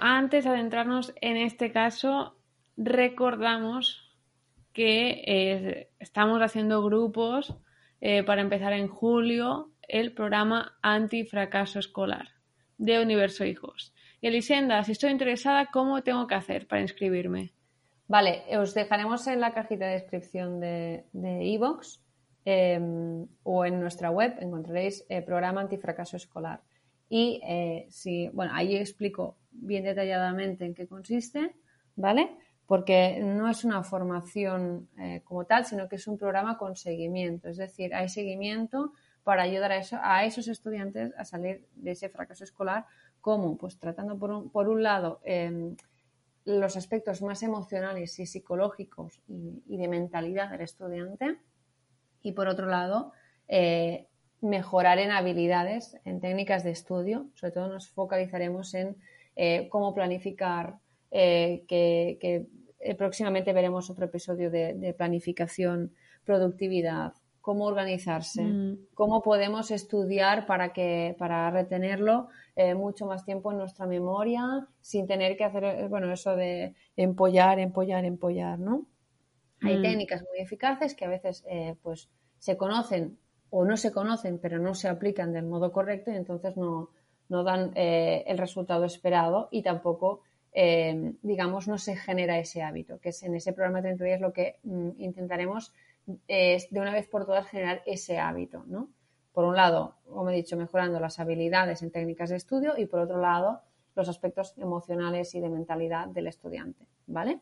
antes de adentrarnos en este caso, recordamos que eh, estamos haciendo grupos eh, para empezar en julio el programa Antifracaso Escolar de Universo Hijos. Y Elisenda, si estoy interesada, ¿cómo tengo que hacer para inscribirme? Vale, os dejaremos en la cajita de descripción de iVoox em, o en nuestra web encontraréis el programa Antifracaso Escolar. Y eh, si, bueno, ahí explico bien detalladamente en qué consiste, ¿vale? Porque no es una formación eh, como tal, sino que es un programa con seguimiento. Es decir, hay seguimiento para ayudar a, eso, a esos estudiantes a salir de ese fracaso escolar. ¿Cómo? Pues tratando por un, por un lado em, los aspectos más emocionales y psicológicos y, de mentalidad del estudiante y por otro lado eh, mejorar en habilidades, en técnicas de estudio. Sobre todo nos focalizaremos en eh, cómo planificar, eh, que, eh, próximamente veremos otro episodio de, planificación, productividad, cómo organizarse, mm. cómo podemos estudiar para que para retenerlo mucho más tiempo en nuestra memoria sin tener que hacer bueno eso de empollar, empollar, empollar, ¿no? Hay mm. técnicas muy eficaces que a veces pues se conocen o no se conocen pero no se aplican del modo correcto y entonces no, dan eh, el resultado esperado y tampoco, eh, digamos, no se genera ese hábito, que es en ese programa de 30 días lo que mm, intentaremos es de una vez por todas generar ese hábito, ¿no? Por un lado, como he dicho, mejorando las habilidades en técnicas de estudio y por otro lado, los aspectos emocionales y de mentalidad del estudiante, ¿vale?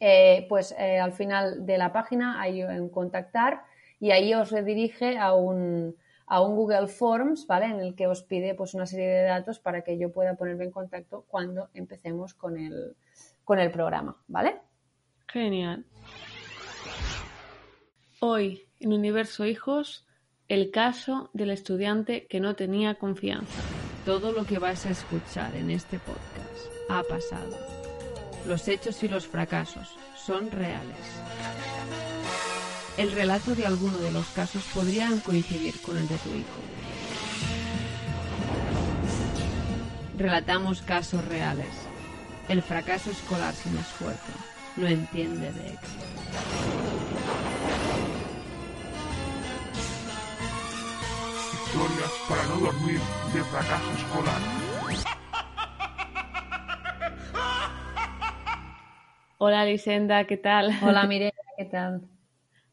Eh, pues al final de la página hay en contactar y ahí os redirige a un, a un Google Forms, ¿vale? En el que os pide pues una serie de datos para que yo pueda ponerme en contacto cuando empecemos con el, con el programa, ¿vale? Genial. Hoy, en Universo Hijos, el caso del estudiante que no tenía confianza. Todo lo que vais a escuchar en este podcast ha pasado. Los hechos y los fracasos son reales. El relato de alguno de los casos podrían coincidir con el de tu hijo. Relatamos casos reales. El fracaso escolar sin esfuerzo no entiende de éxito. Historias para no dormir de fracaso escolar. Hola Lisenda, ¿qué tal? Hola Mireia, ¿qué tal?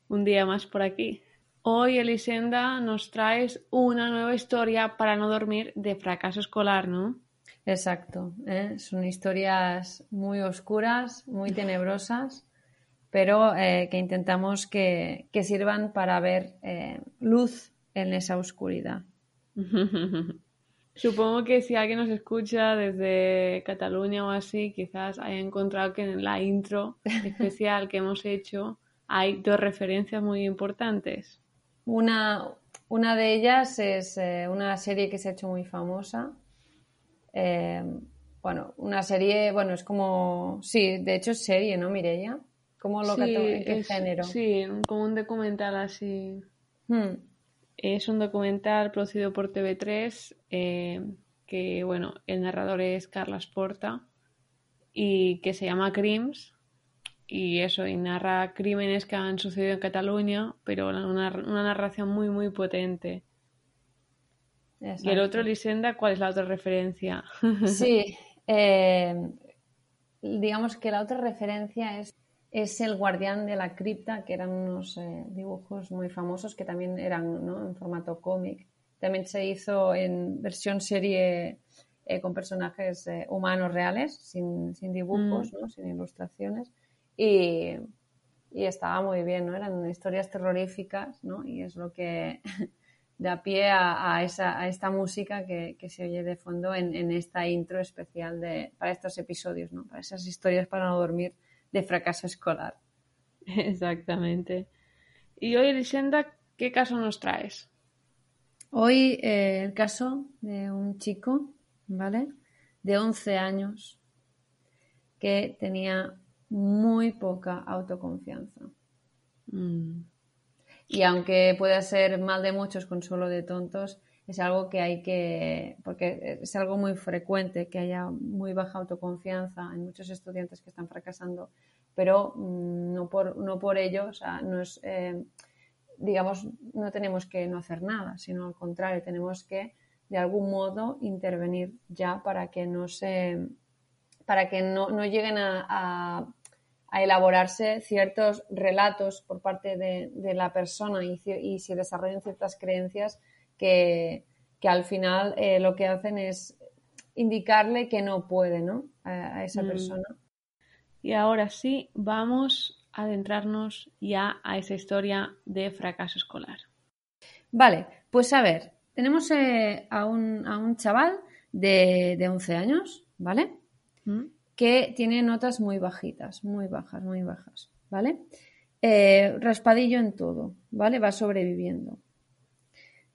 Un día más por aquí. Hoy, Elisenda, nos traes una nueva historia para no dormir de fracaso escolar, ¿no? Exacto. ¿eh? Son historias muy oscuras, muy tenebrosas, pero eh, que intentamos que, sirvan para ver eh, luz en esa oscuridad. Supongo que si alguien nos escucha desde Cataluña o así, quizás haya encontrado que en la intro especial que hemos hecho hay dos referencias muy importantes. Una, una de ellas es eh, una serie que se ha hecho muy famosa. Eh, bueno, una serie, bueno, es como, sí, de hecho es serie, ¿no, Mireia? ¿Cómo lo sí, ¿En qué género? Sí, como un documental así. Hmm. Es un documental producido por TV3 eh, que, bueno, el narrador es Carlos Porta y que se llama Crims y eso, y narra crímenes que han sucedido en Cataluña, pero una, narración muy, muy potente. Y el otro, Lisenda, ¿cuál es la otra referencia? Sí, eh, digamos que la otra referencia es, es El guardián de la cripta, que eran unos eh, dibujos muy famosos que también eran ¿no? en formato cómic. También se hizo en versión serie eh, con personajes humanos reales, sin, sin dibujos, mm. ¿no? sin ilustraciones. Y, estaba muy bien, ¿no? Eran historias terroríficas, ¿no? Y es lo que da pie a, esa, a esta música que, se oye de fondo en, esta intro especial de, para estos episodios, ¿no? Para esas historias para no dormir de fracaso escolar. Exactamente. Y hoy, Elisenda, ¿qué caso nos traes? Hoy eh, el caso de un chico, ¿vale? De 11 años que tenía muy poca autoconfianza. Mm. Y aunque pueda ser mal de muchos, consuelo de tontos, es algo que hay que, porque es algo muy frecuente que haya muy baja autoconfianza en muchos estudiantes que están fracasando, pero mm, no, por, no por ello, o sea, no es, eh, digamos, no tenemos que no hacer nada, sino al contrario, tenemos que de algún modo intervenir ya para que no se, para que no, lleguen a, elaborarse ciertos relatos por parte de, la persona y, y, se desarrollen ciertas creencias que, al final eh, lo que hacen es indicarle que no puede, ¿no? A, esa mm. persona. Y ahora sí, vamos a adentrarnos ya a esa historia de fracaso escolar. Vale, pues a ver, tenemos eh, a, un, a, un, chaval de, de 11 años, ¿vale? Mm. Que tiene notas muy bajitas, muy bajas, muy bajas, ¿vale? Eh, raspadillo en todo, ¿vale? Va sobreviviendo.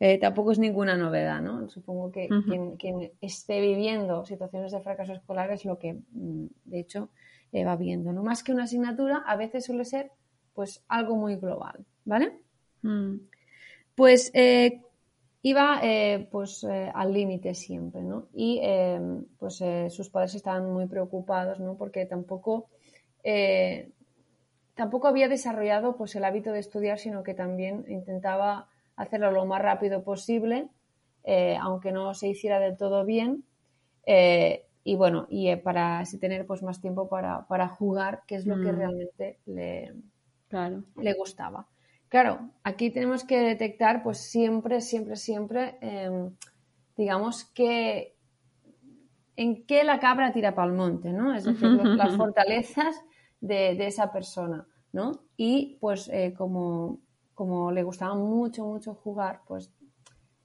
Eh, tampoco es ninguna novedad, ¿no? Supongo que quien, esté viviendo situaciones de fracaso escolar es lo que, mm, de hecho, va viendo, ¿no? Más que una asignatura, a veces suele ser, pues, algo muy global, ¿vale? Mm. Pues iba eh, pues eh, al límite siempre, ¿no? Y eh, pues sus padres estaban muy preocupados, ¿no? Porque tampoco, tampoco había desarrollado pues el hábito de estudiar, sino que también intentaba hacerlo lo más rápido posible, aunque no se hiciera del todo bien. y bueno, y para así tener pues más tiempo para, para jugar, que es lo que mm. realmente le, le gustaba. Claro, aquí tenemos que detectar, pues siempre, siempre, siempre, em, digamos que en qué la cabra tira para el monte, ¿no? Es decir, las fortalezas de, esa persona, ¿no? Y pues eh, como, como le gustaba mucho, mucho jugar, pues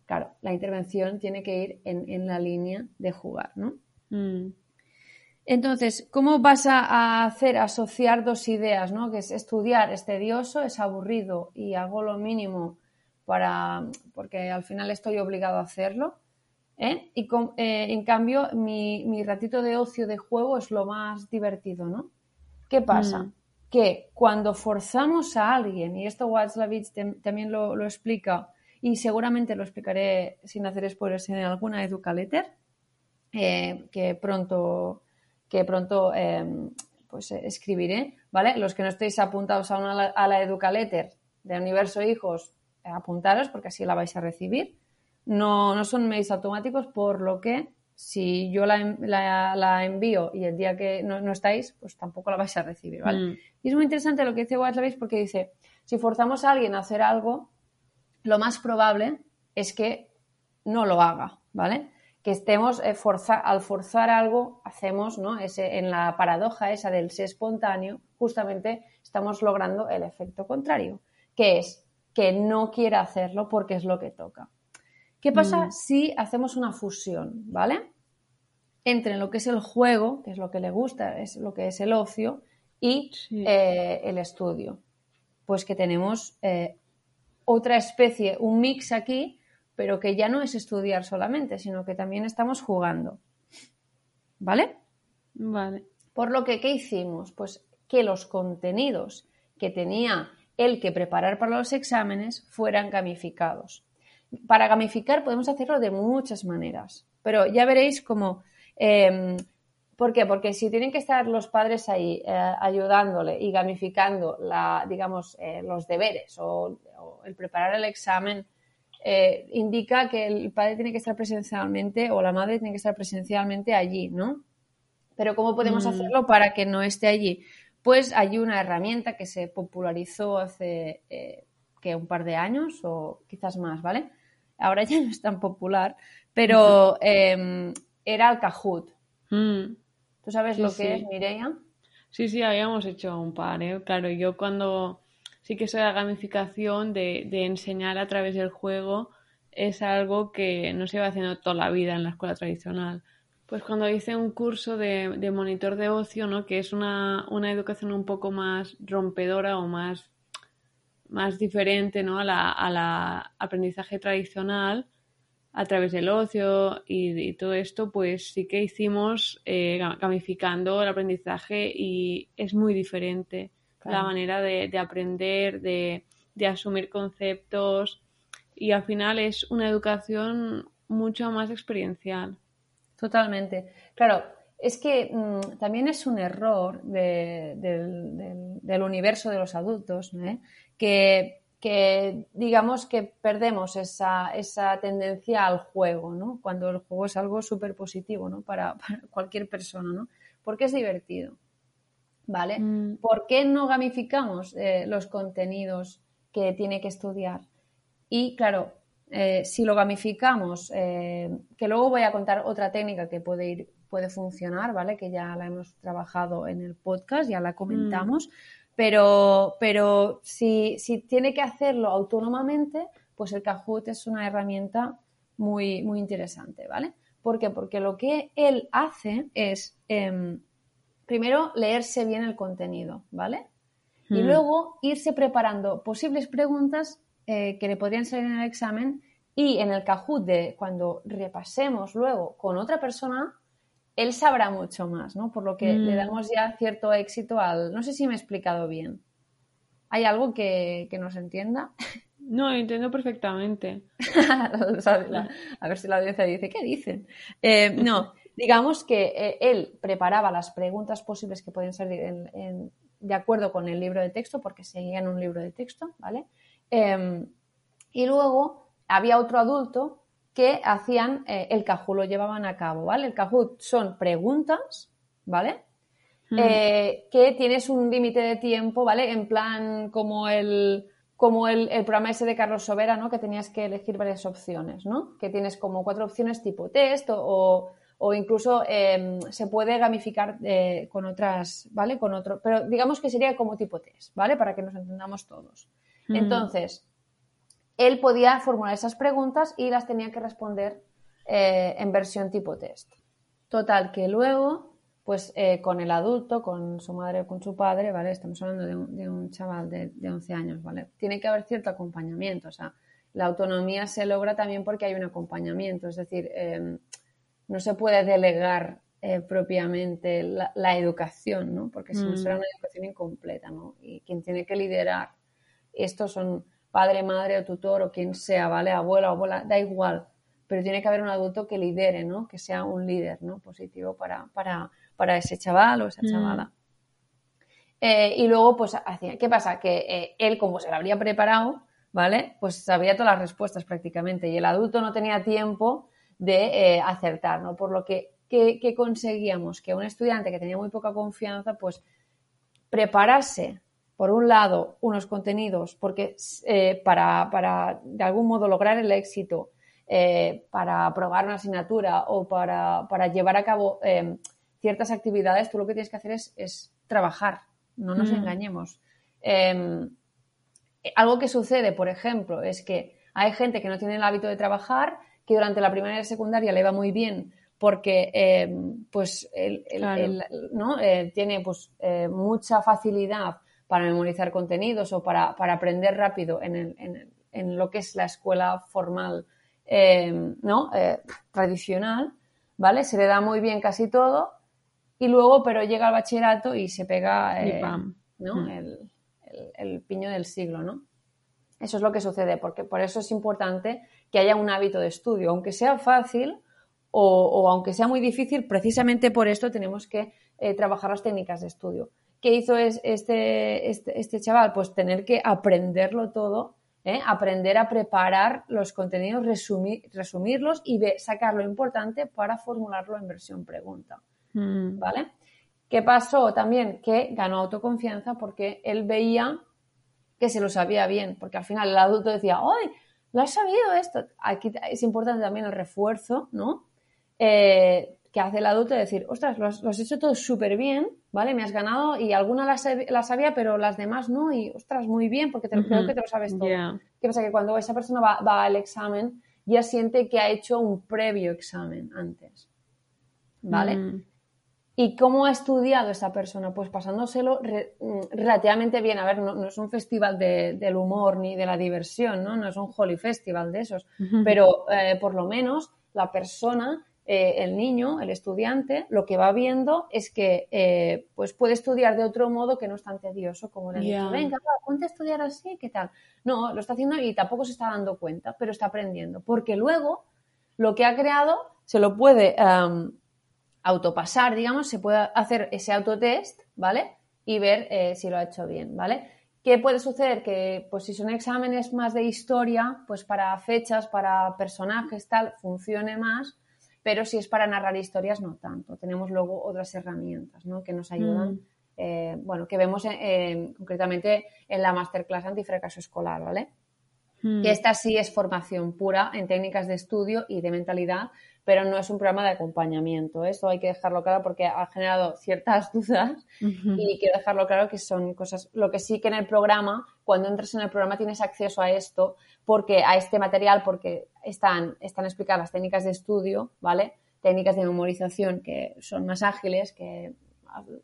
claro, la intervención tiene que ir en, la línea de jugar, ¿no? Mm. Entonces, ¿cómo vas a hacer asociar dos ideas, ¿no? Que es estudiar es tedioso, es aburrido y hago lo mínimo para porque al final estoy obligado a hacerlo. ¿eh? Y eh, en cambio, mi, ratito de ocio de juego es lo más divertido, ¿no? ¿Qué pasa? Mm. Que cuando forzamos a alguien, y esto Watzlawick también lo, explica, y seguramente lo explicaré sin hacer spoilers en alguna educaletter, eh, que pronto que pronto em, pues eh, escribiré, ¿vale? Los que no estéis apuntados aún a la, a la Educaletter de Universo Hijos, eh, apuntaros porque así la vais a recibir. No, no son mails automáticos, por lo que si yo la, la, envío y el día que no, no, estáis, pues tampoco la vais a recibir, ¿vale? Mm. Y es muy interesante lo que dice Watzlawick porque dice, si forzamos a alguien a hacer algo, lo más probable es que no lo haga, ¿vale? Que estemos eh, al forzar algo, hacemos, ¿no? Ese, en la paradoja esa del ser espontáneo, justamente estamos logrando el efecto contrario, que es que no quiere hacerlo porque es lo que toca. ¿Qué pasa mm. si hacemos una fusión, ¿vale? Entre lo que es el juego, que es lo que le gusta, es lo que es el ocio, y eh, el estudio. Pues que tenemos eh, otra especie, un mix aquí pero que ya no es estudiar solamente, sino que también estamos jugando. ¿Vale? Vale. Por lo que, ¿qué hicimos? Pues que los contenidos que tenía el que preparar para los exámenes fueran gamificados. Para gamificar podemos hacerlo de muchas maneras, pero ya veréis cómo... Em, ¿Por qué? Porque si tienen que estar los padres ahí eh, ayudándole y gamificando la, digamos, eh, los deberes o, el preparar el examen eh, indica que el padre tiene que estar presencialmente o la madre tiene que estar presencialmente allí, ¿no? Pero ¿cómo podemos mm. hacerlo para que no esté allí? Pues hay una herramienta que se popularizó hace eh, que un par de años o quizás más, ¿vale? Ahora ya no es tan popular, pero em, era el Kahoot. Mm. ¿Tú sabes lo que es, Mireia? Sí, sí, habíamos hecho un par, ¿eh? Claro, yo cuando sí que de la gamificación, de, enseñar a través del juego, es algo que no se va haciendo toda la vida en la escuela tradicional. Pues cuando hice un curso de, monitor de ocio, ¿no? que es una, educación un poco más rompedora o más, más diferente ¿no? a la, aprendizaje tradicional, a través del ocio y, todo esto, pues sí que hicimos eh, gamificando el aprendizaje y es muy diferente la manera de, aprender, de, asumir conceptos y al final es una educación mucho más experiencial. Totalmente. Claro, es que mm, también es un error del, universo de los adultos, ¿eh? que, digamos que perdemos esa, tendencia al juego, ¿no? cuando el juego es algo súper positivo ¿no? para, cualquier persona, ¿no? porque es divertido. ¿Vale? Mm. ¿Por qué no gamificamos eh, los contenidos que tiene que estudiar? Y claro, eh, si lo gamificamos, que luego voy a contar otra técnica que puede ir puede funcionar, ¿vale? Que ya la hemos trabajado en el podcast, ya la comentamos. Mm. Pero, pero si, si, tiene que hacerlo autónomamente, pues el Kahoot es una herramienta muy, muy interesante, ¿vale? ¿Por qué? Porque lo que él hace es, em, primero, leerse bien el contenido, ¿vale? Y mm. luego irse preparando posibles preguntas eh, que le podrían salir en el examen y en el Kahoot de cuando repasemos luego con otra persona, él sabrá mucho más, ¿no? Por lo que le mm. damos ya cierto éxito al... No sé si me he explicado bien. ¿Hay algo que, que no se entienda? No, entiendo perfectamente. a ver si la audiencia dice, ¿qué dicen? Eh, no, digamos que eh, él preparaba las preguntas posibles que pueden salir de acuerdo con el libro de texto, porque seguían un libro de texto, ¿vale? Em, y luego había otro adulto que hacían eh, el Kahoot, lo llevaban a cabo, ¿vale? El Kahoot son preguntas, ¿vale? Mm. Eh, que tienes un límite de tiempo, ¿vale? En plan como el como el, programa ese de Carlos Sobera, ¿no? Que tenías que elegir varias opciones, ¿no? Que tienes como cuatro opciones tipo test o, incluso em, se puede gamificar eh, con otras, ¿vale? Con otro, pero digamos que sería como tipo test, ¿vale? Para que nos entendamos todos. Mm. Entonces, él podía formular esas preguntas y las tenía que responder eh, en versión tipo test. Total, que luego, pues eh, con el adulto, con su madre o con su padre, ¿vale? Estamos hablando de un, chaval de, 11 años, ¿vale? Tiene que haber cierto acompañamiento, o sea, la autonomía se logra también porque hay un acompañamiento, es decir, em, no se puede delegar eh, propiamente la, educación, ¿no? Porque si no será una educación incompleta, ¿no? Y quien tiene que liderar, estos son padre, madre o tutor o quien sea, ¿vale? Abuela, abuela, da igual. Pero tiene que haber un adulto que lidere, ¿no? Que sea un líder, ¿no? Positivo para, para, para ese chaval o esa mm. chavala. Eh, y luego, pues, hacía, ¿qué pasa? Que eh, él, como se lo habría preparado, ¿vale? Pues sabía todas las respuestas prácticamente. Y el adulto no tenía tiempo de eh, acertar, ¿no? Por lo que, ¿qué conseguíamos? Que un estudiante que tenía muy poca confianza, pues, preparase por un lado, unos contenidos, porque eh, para, de algún modo lograr el éxito, eh, para aprobar una asignatura o para, llevar a cabo ciertas actividades, tú lo que tienes que hacer es, trabajar, no nos mm. engañemos. Em, algo que sucede, por ejemplo, es que hay gente que no tiene el hábito de trabajar, que durante la primaria y secundaria le va muy bien porque em, pues ¿no? Eh, tiene pues, mucha facilidad para memorizar contenidos o para, aprender rápido en, lo que es la escuela formal eh, ¿no? Eh, tradicional, ¿vale? Se le da muy bien casi todo y luego, pero llega al bachillerato y se pega eh, ¿no? Mm. El, piño del siglo, ¿no? Eso es lo que sucede, porque por eso es importante que haya un hábito de estudio, aunque sea fácil o, o aunque sea muy difícil, precisamente por esto tenemos que trabajar las técnicas de estudio. ¿Qué hizo es, este, este, este, chaval? Pues tener que aprenderlo todo, ¿eh? aprender a preparar los contenidos, resumirlos y sacar lo importante para formularlo en versión pregunta. Mm. ¿Vale? ¿Qué pasó también? Que ganó autoconfianza porque él veía que se lo sabía bien, porque al final el adulto decía, ¡ay! ¿Lo has sabido esto? Aquí es importante también el refuerzo, ¿no? Eh, que hace el adulto de decir, ostras, lo has, hecho todo súper bien, ¿vale? Me has ganado y alguna las, sabía, pero las demás no, y ostras, muy bien, porque te, creo que te lo sabes todo. ¿Qué pasa? Que cuando esa persona va, al examen, ya siente que ha hecho un previo examen antes, ¿vale? Mm. ¿Y cómo ha estudiado esa persona? Pues pasándoselo mm, relativamente bien. A ver, no, es un festival del humor ni de la diversión, ¿no? No es un Holy Festival de esos. Pero eh, por lo menos la persona eh, el niño, el estudiante, lo que va viendo es que eh, pues puede estudiar de otro modo que no es tan tedioso como le yeah. venga, va, ponte a estudiar así, ¿qué tal? No, lo está haciendo y tampoco se está dando cuenta, pero está aprendiendo, porque luego lo que ha creado se lo puede um, autopasar, digamos, se puede hacer ese autotest, ¿vale? Y ver eh, si lo ha hecho bien, ¿vale? ¿Qué puede suceder? Que pues si son exámenes más de historia, pues para fechas, para personajes, tal, funcione más, pero si es para narrar historias, no tanto. Tenemos luego otras herramientas ¿no? que nos ayudan, mm. eh, bueno, que vemos concretamente en la masterclass antifracaso escolar, ¿vale? Mm. Que esta sí es formación pura en técnicas de estudio y de mentalidad, pero no es un programa de acompañamiento. ¿eh? Eso hay que dejarlo claro porque ha generado ciertas dudas y quiero dejarlo claro que son cosas. Lo que sí que en el programa, cuando entras en el programa tienes acceso a esto, porque a este material, porque están, están explicadas las técnicas de estudio, ¿vale? Técnicas de memorización que son más ágiles, que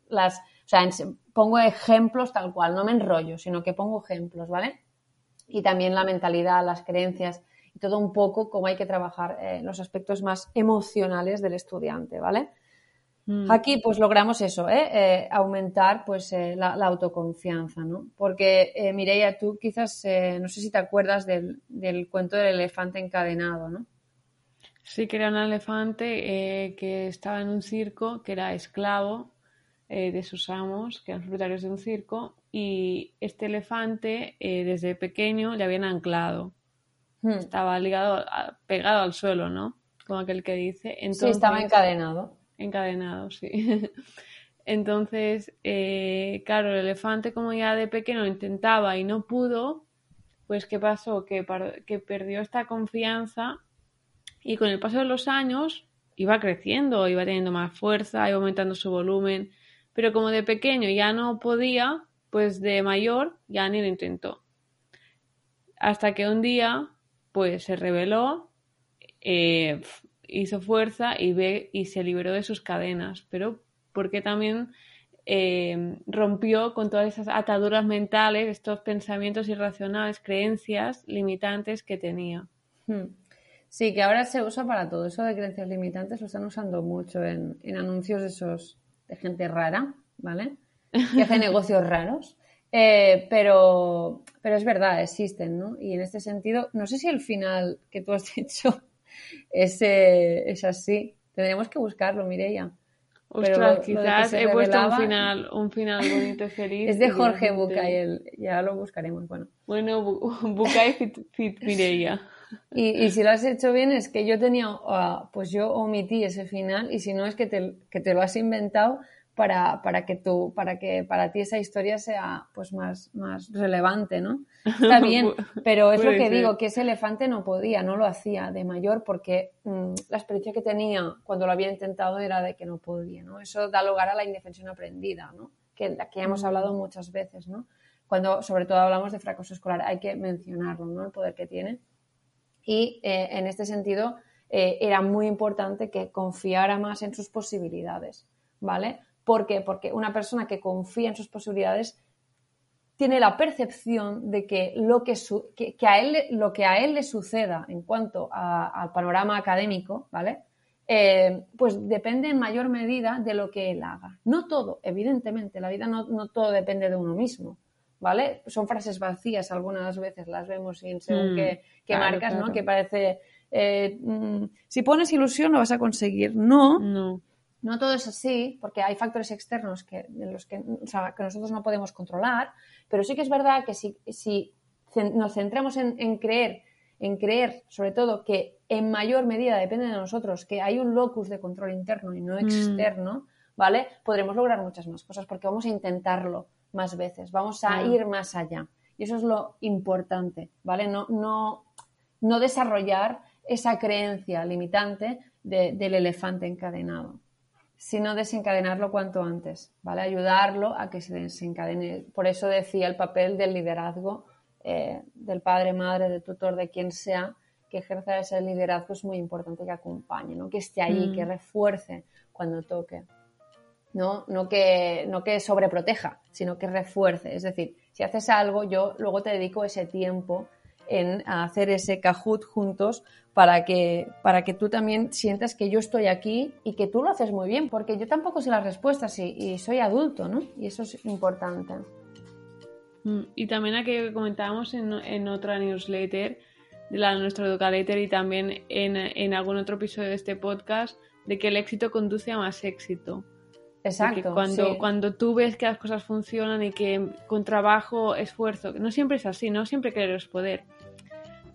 las, o sea, pongo ejemplos tal cual, no me enrollo, sino que pongo ejemplos, ¿vale? Y también la mentalidad, las creencias y todo un poco cómo hay que trabajar eh, los aspectos más emocionales del estudiante, ¿vale? Mm. Aquí pues logramos eso, ¿eh? eh aumentar pues eh, la, autoconfianza, ¿no? Porque Mireia, tú quizás, no sé si te acuerdas del, cuento del elefante encadenado, ¿no? Sí, que era un elefante que estaba en un circo, que era esclavo de sus amos, que eran propietarios de un circo, y este elefante desde pequeño le habían anclado. Hmm. Estaba ligado, pegado al suelo, ¿no? Como aquel que dice. sí, estaba encadenado encadenado, sí. Entonces, eh, claro, el elefante como ya de pequeño intentaba y no pudo, pues ¿qué pasó? Que, que perdió esta confianza y con el paso de los años iba creciendo, iba teniendo más fuerza, iba aumentando su volumen, pero como de pequeño ya no podía, pues de mayor ya ni lo intentó. Hasta que un día, pues se reveló, eh, hizo fuerza y, ve, y se liberó de sus cadenas, pero porque también eh, rompió con todas esas ataduras mentales, estos pensamientos irracionales, creencias limitantes que tenía. Hmm. Sí, que ahora se usa para todo. Eso de creencias limitantes lo están usando mucho en, anuncios de esos de gente rara, ¿vale? Que hace negocios raros. Eh, pero, pero es verdad, existen, ¿no? Y en este sentido, no sé si el final que tú has dicho ese, es así. Tendríamos que buscarlo, Mireia. Ostras, quizás he puesto un final, un final bonito y feliz. Es de Jorge Bucay, ya lo buscaremos. Bueno, bueno Bucay fit, Mireia. Y, si lo has hecho bien es que yo tenía, ah, pues yo omití ese final y si no es que te, que te lo has inventado para, para, que tú, para que para ti esa historia sea pues más, más relevante, ¿no? Está bien, pero es lo que digo, que ese elefante no podía, no lo hacía de mayor porque mm, la experiencia que tenía cuando lo había intentado era de que no podía, ¿no? Eso da lugar a la indefensión aprendida, ¿no? Que, la que hemos mm. hablado muchas veces, ¿no? Cuando sobre todo hablamos de fracaso escolar, hay que mencionarlo, ¿no? El poder que tiene. Y eh, en este sentido, eh, era muy importante que confiara más en sus posibilidades, ¿vale? ¿Por qué? Porque una persona que confía en sus posibilidades tiene la percepción de que lo que, a, él, lo que a él le suceda en cuanto al panorama académico, ¿vale? Eh, pues depende en mayor medida de lo que él haga. No todo, evidentemente, la vida no, todo depende de uno mismo, ¿vale? Son frases vacías, algunas veces las vemos sin según mm, qué, marcas, ¿no? Que parece, eh, mm, si pones ilusión lo vas a conseguir. No, no. No todo es así, porque hay factores externos que, los que, nosotros no podemos controlar, pero sí que es verdad que si, si nos centramos en, creer, en creer sobre todo que en mayor medida depende de nosotros, que hay un locus de control interno y no mm. externo, ¿vale? Podremos lograr muchas más cosas porque vamos a intentarlo más veces, vamos a ir más allá. Y eso es lo importante, ¿vale? No, no, no desarrollar esa creencia limitante del elefante encadenado sino desencadenarlo cuanto antes, ¿vale? Ayudarlo a que se desencadene. Por eso decía el papel del liderazgo eh, del padre, madre, del tutor, de quien sea, que ejerza ese liderazgo es muy importante que acompañe, ¿no? Que esté ahí, que mm. refuerce cuando toque. ¿No? No, que, no que sobreproteja, sino que refuerce. Es decir, si haces algo, yo luego te dedico ese tiempo en hacer ese Kahoot juntos para que, para que tú también sientas que yo estoy aquí y que tú lo haces muy bien, porque yo tampoco sé las respuestas y, soy adulto, ¿no? Y eso es importante. Mm, y también a que comentábamos en, en otra newsletter, de la nuestra Educaletter y también en, en algún otro episodio de este podcast, de que el éxito conduce a más éxito. Exacto. Cuando, cuando tú ves que las cosas funcionan y que con trabajo, esfuerzo, no siempre es así, no siempre querer es poder.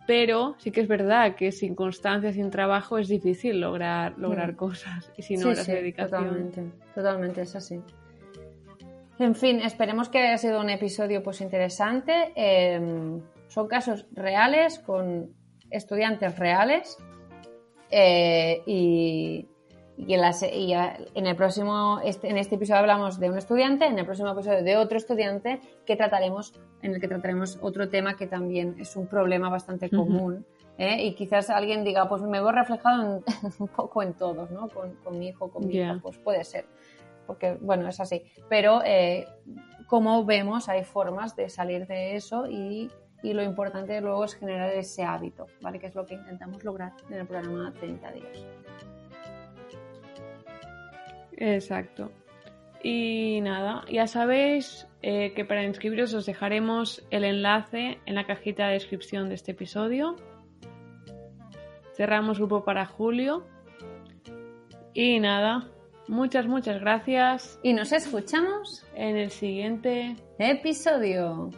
Pero sí que es verdad que sin constancia, sin trabajo, es difícil lograr, lograr mm. cosas. Y si no, la dedicación. Totalmente, totalmente, es así. En fin, esperemos que haya sido un episodio pues interesante. Em, son casos reales con estudiantes reales. Eh, y, y, en, el próximo, este, en este episodio hablamos de un estudiante, en el próximo episodio de otro estudiante que trataremos, en el que trataremos otro tema que también es un problema bastante común. ¿eh? Y quizás alguien diga, pues me veo reflejado un poco en todos, ¿no? Con, mi hijo, con mi hija, pues puede ser. Porque, bueno, es así. Pero, eh, como vemos, hay formas de salir de eso y y lo importante luego es generar ese hábito, ¿vale? Que es lo que intentamos lograr en el programa 30 días. Exacto. Y nada, ya sabéis eh, que para inscribiros os dejaremos el enlace en la cajita de descripción de este episodio. Cerramos grupo para julio. Y nada, muchas, muchas gracias. Y nos escuchamos en el siguiente episodio.